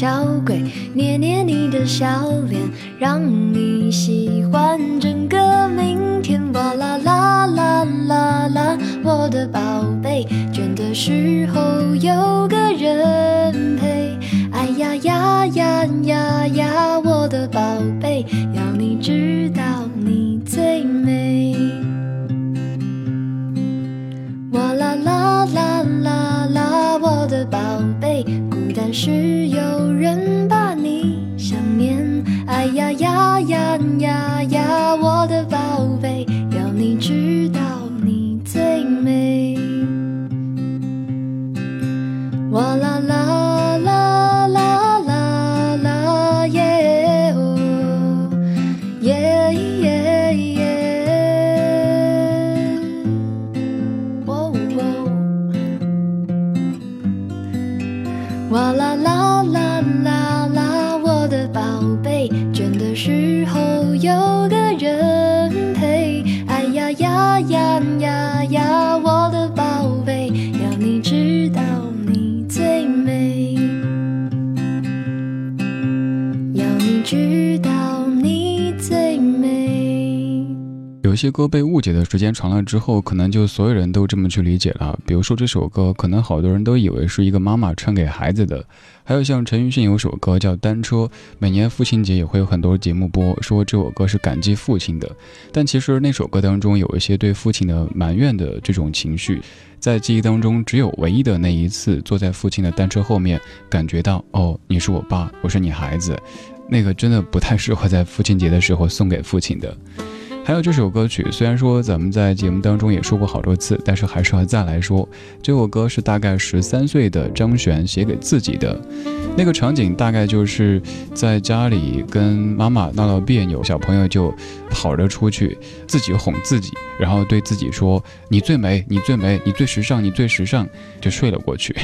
小鬼，捏捏你的小脸，让知道你最美。有些歌被误解的时间长了之后，可能就所有人都这么去理解了。比如说这首歌，可能好多人都以为是一个妈妈唱给孩子的。还有像陈奕迅有首歌叫《单车》，每年父亲节也会有很多节目播，说这首歌是感激父亲的。但其实那首歌当中有一些对父亲的埋怨的这种情绪，在记忆当中只有唯一的那一次坐在父亲的单车后面，感觉到哦，你是我爸，我是你孩子，那个真的不太适合在父亲节的时候送给父亲的。还有这首歌曲，虽然说咱们在节目当中也说过好多次，但是还是要再来说。这首歌是大概十三岁的张悬写给自己的，那个场景大概就是在家里跟妈妈闹闹别扭，小朋友就跑着出去，自己哄自己，然后对自己说：“你最美，你最美，你最时尚，你最时尚。”就睡了过去。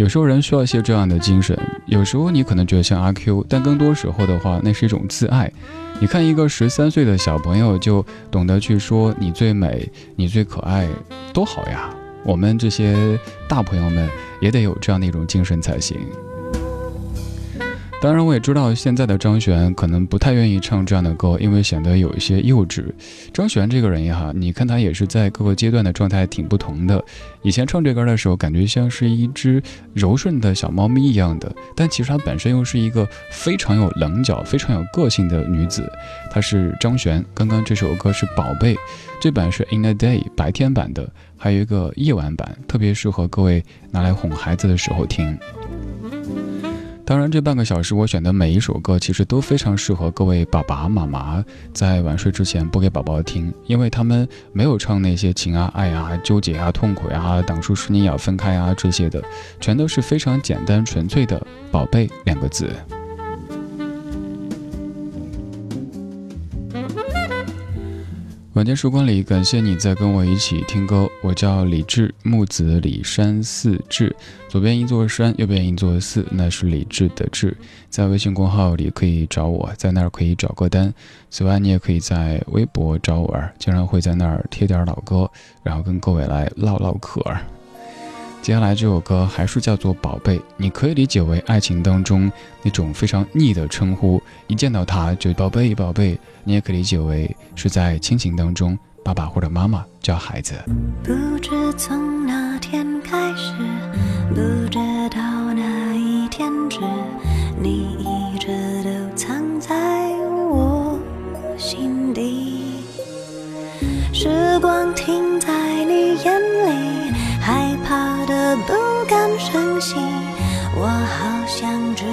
有时候人需要一些这样的精神，有时候你可能觉得像阿 Q，但更多时候的话，那是一种自爱。你看一个十三岁的小朋友就懂得去说你最美，你最可爱，多好呀！我们这些大朋友们也得有这样的一种精神才行。当然，我也知道现在的张悬可能不太愿意唱这样的歌，因为显得有一些幼稚。张悬这个人呀，你看他也是在各个阶段的状态挺不同的。以前唱这歌的时候，感觉像是一只柔顺的小猫咪一样的，但其实她本身又是一个非常有棱角、非常有个性的女子。她是张悬，刚刚这首歌是《宝贝》，这版是《In a Day》白天版的，还有一个夜晚版，特别适合各位拿来哄孩子的时候听。当然，这半个小时我选的每一首歌，其实都非常适合各位爸爸妈妈在晚睡之前播给宝宝听，因为他们没有唱那些情啊、爱啊、纠结啊、痛苦啊、当初是你要分开啊这些的，全都是非常简单纯粹的“宝贝”两个字。晚间时光里，感谢你在跟我一起听歌。我叫李志，木子李山寺志，左边一座山，右边一座寺，那是李志的志。在微信公号里可以找我，在那儿可以找歌单。此外，你也可以在微博找我，经常会在那儿贴点老歌，然后跟各位来唠唠嗑。接下来这首歌还是叫做《宝贝》，你可以理解为爱情当中那种非常腻的称呼，一见到他就宝贝宝贝。你也可以理解为是在亲情当中，爸爸或者妈妈叫孩子。不知从哪天开始，不知道哪一天止，你一直都藏在我心底。时光停在，不敢声息，我好想住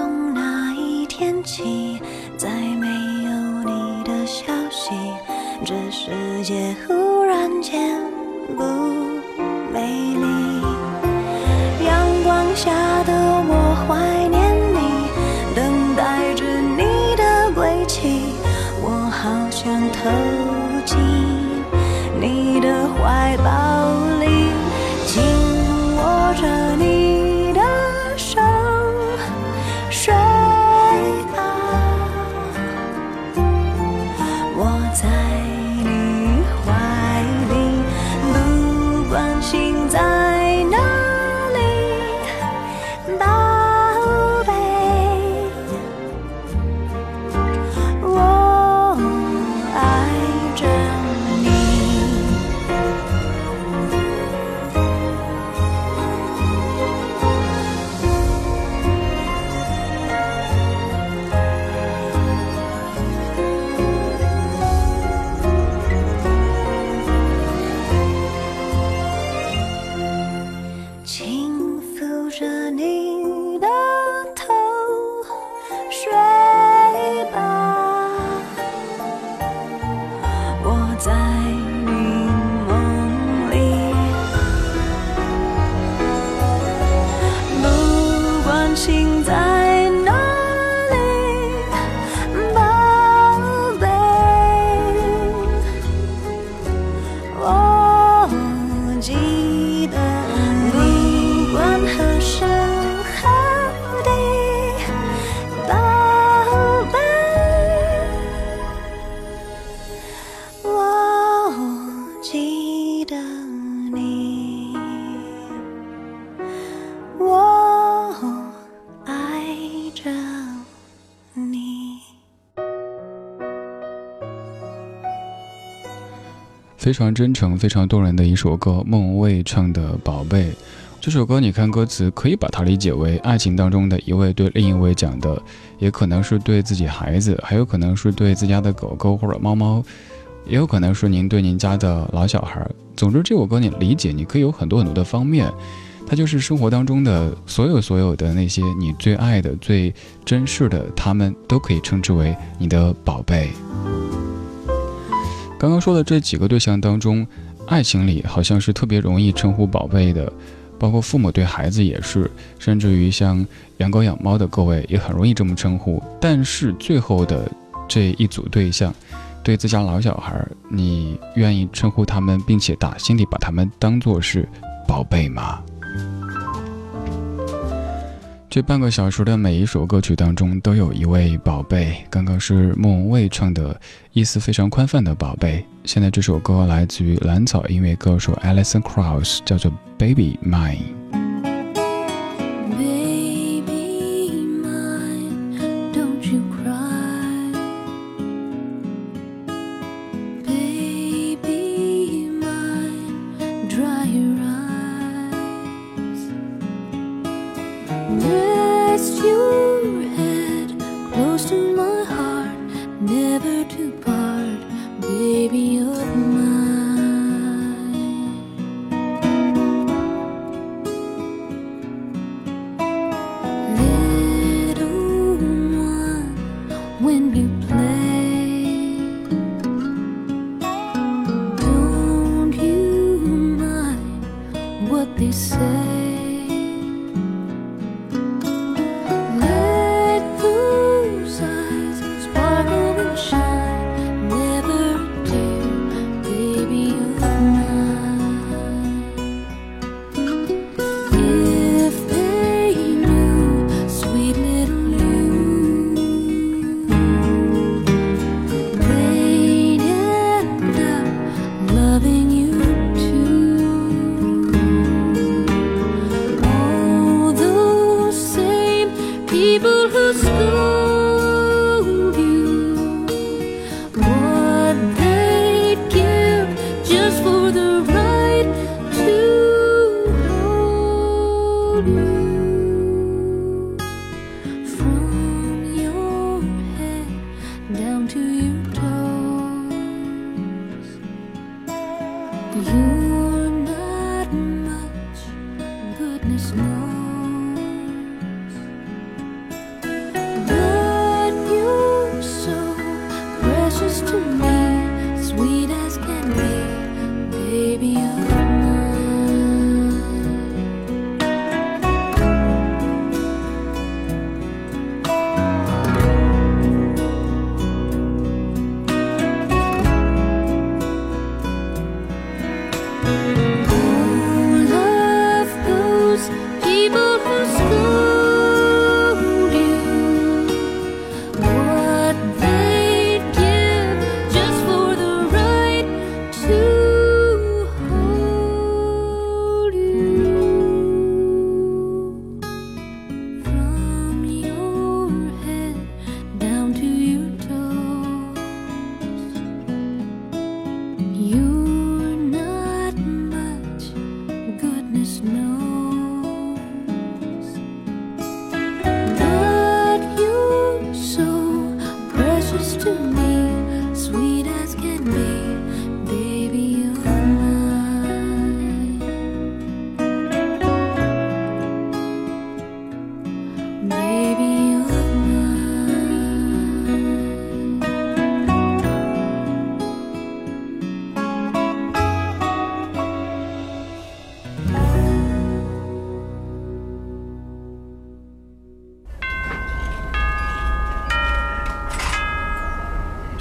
从那一天起再没有你的消息这世界忽然间不非常真诚、非常动人的一首歌，莫文蔚唱的《宝贝》。这首歌，你看歌词，可以把它理解为爱情当中的一位对另一位讲的，也可能是对自己孩子，还有可能是对自家的狗狗或者猫猫，也有可能是您对您家的老小孩。总之，这首歌你理解，你可以有很多很多的方面。它就是生活当中的所有所有的那些你最爱的、最珍视的，他们都可以称之为你的宝贝。刚刚说的这几个对象当中，爱情里好像是特别容易称呼宝贝的，包括父母对孩子也是，甚至于像养狗养猫的各位也很容易这么称呼。但是最后的这一组对象，对自家老小孩，你愿意称呼他们，并且打心底把他们当做是宝贝吗？这半个小时的每一首歌曲当中，都有一位宝贝。刚刚是莫文蔚唱的意思非常宽泛的宝贝。现在这首歌来自于蓝草音乐歌手 Alison Krauss，叫做《Baby Mine》。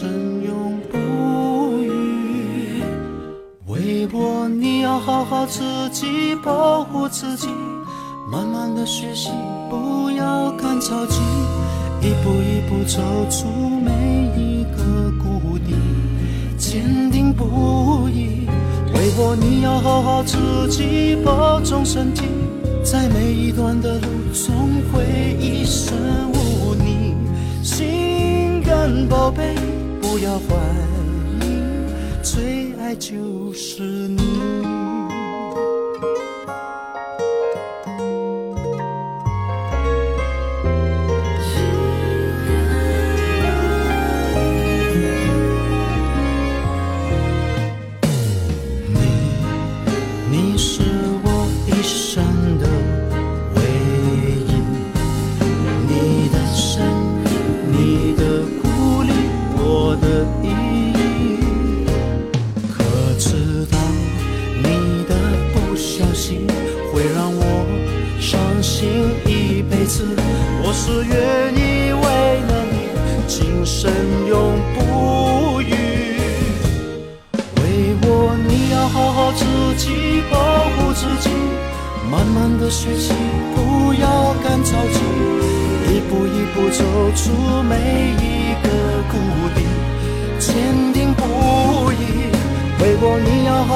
生永不渝。为我，你要好好自己，保护自己，慢慢的学习，不要赶着急，一步一步走出每一个谷底，坚定不移。为我，你要好好自己，保重身体，在每一段的路，总会一生无。心。肝，宝贝，不要怀疑，最爱就是你。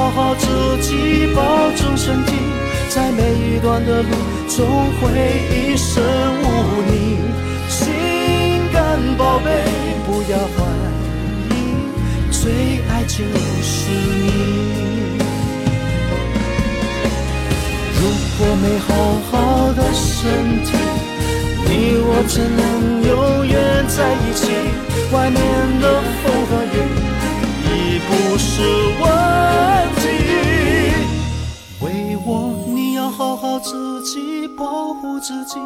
好好自己保重身体，在每一段的路，总会一身污泥。心肝宝贝，不要怀疑，最爱就是你。如果没好好的身体，你我怎能永远在一起？外面的风和雨不是问题。为我，你要好好自己保护自己，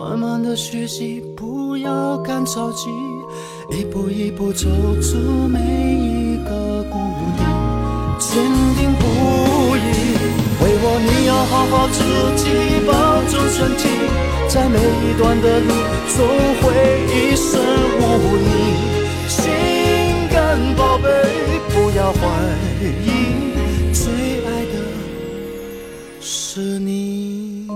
慢慢的学习，不要赶着急，一步一步走出每一个谷底，坚定不移。为我，你要好好自己保重身体，在每一段的路，总会一生无你。心肝宝贝，不要怀疑，最爱的是你。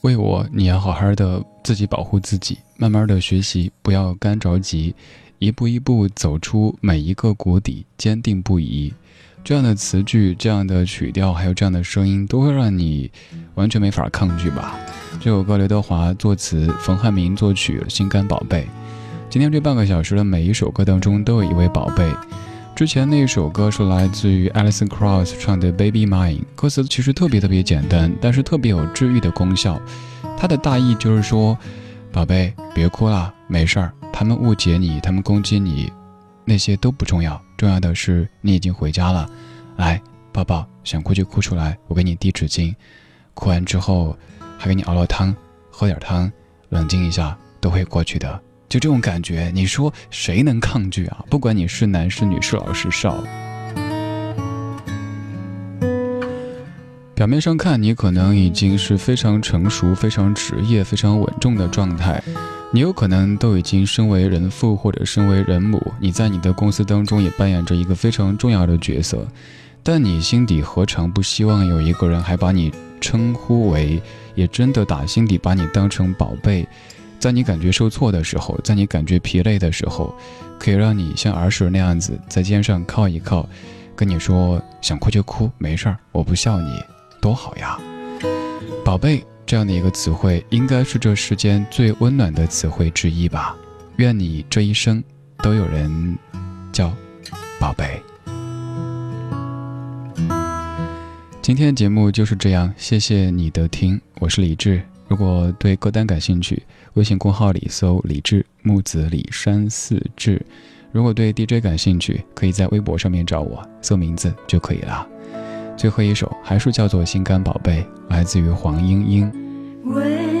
为我，你要好好的自己保护自己，慢慢的学习，不要干着急，一步一步走出每一个谷底，坚定不移。这样的词句，这样的曲调，还有这样的声音，都会让你完全没法抗拒吧。这首歌刘德华作词，冯汉明作曲，《心肝宝贝》。今天这半个小时的每一首歌当中，都有一位宝贝。之前那首歌是来自于 Alison Krauss 唱的《Baby Mine》，歌词其实特别特别简单，但是特别有治愈的功效。它的大意就是说，宝贝，别哭了，没事儿。他们误解你，他们攻击你，那些都不重要，重要的是你已经回家了。来，抱抱，想哭就哭出来，我给你递纸巾。哭完之后，还给你熬了汤，喝点汤，冷静一下，都会过去的。就这种感觉，你说谁能抗拒啊？不管你是男是女，是老是少。表面上看，你可能已经是非常成熟、非常职业、非常稳重的状态，你有可能都已经身为人父或者身为人母，你在你的公司当中也扮演着一个非常重要的角色。但你心底何尝不希望有一个人还把你称呼为，也真的打心底把你当成宝贝？在你感觉受挫的时候，在你感觉疲累的时候，可以让你像儿时那样子在肩上靠一靠，跟你说想哭就哭，没事儿，我不笑你，多好呀！宝贝这样的一个词汇，应该是这世间最温暖的词汇之一吧。愿你这一生都有人叫宝贝。今天的节目就是这样，谢谢你的听，我是李志。如果对歌单感兴趣，微信公号里搜“李志木子李山四志”。如果对 DJ 感兴趣，可以在微博上面找我，搜名字就可以了。最后一首还是叫做《心肝宝贝》，来自于黄莺莺。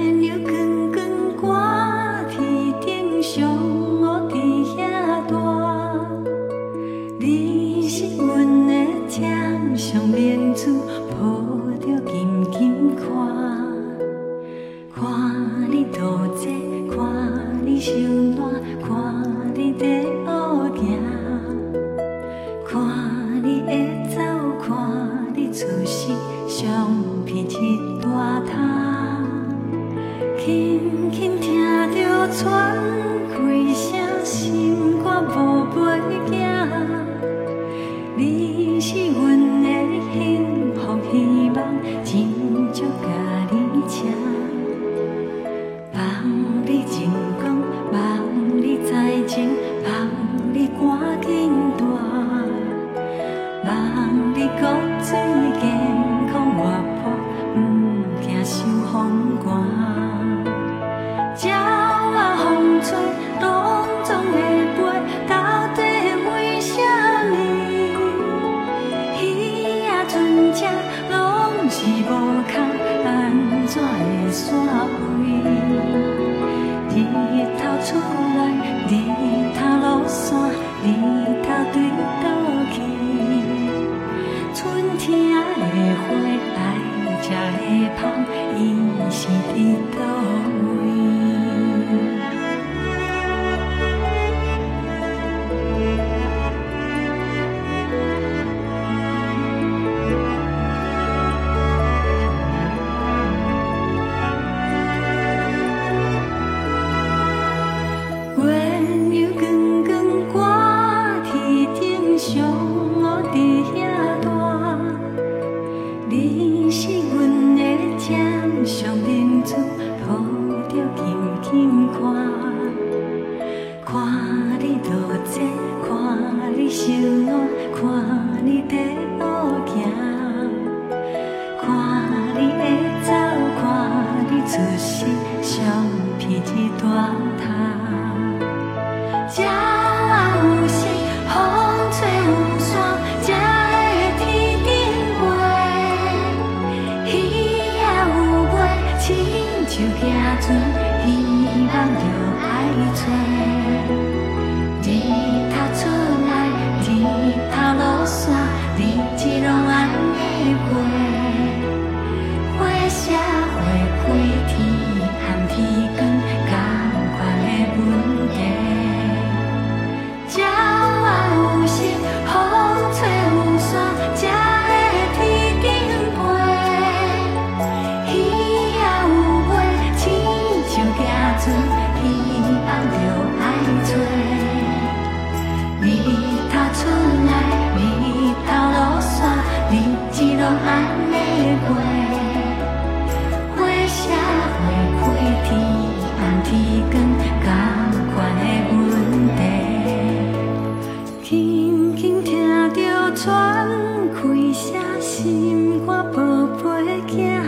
厝是相片一大摊，轻轻听着喘。你是阮的掌上明珠抱着金金看我宝贝仔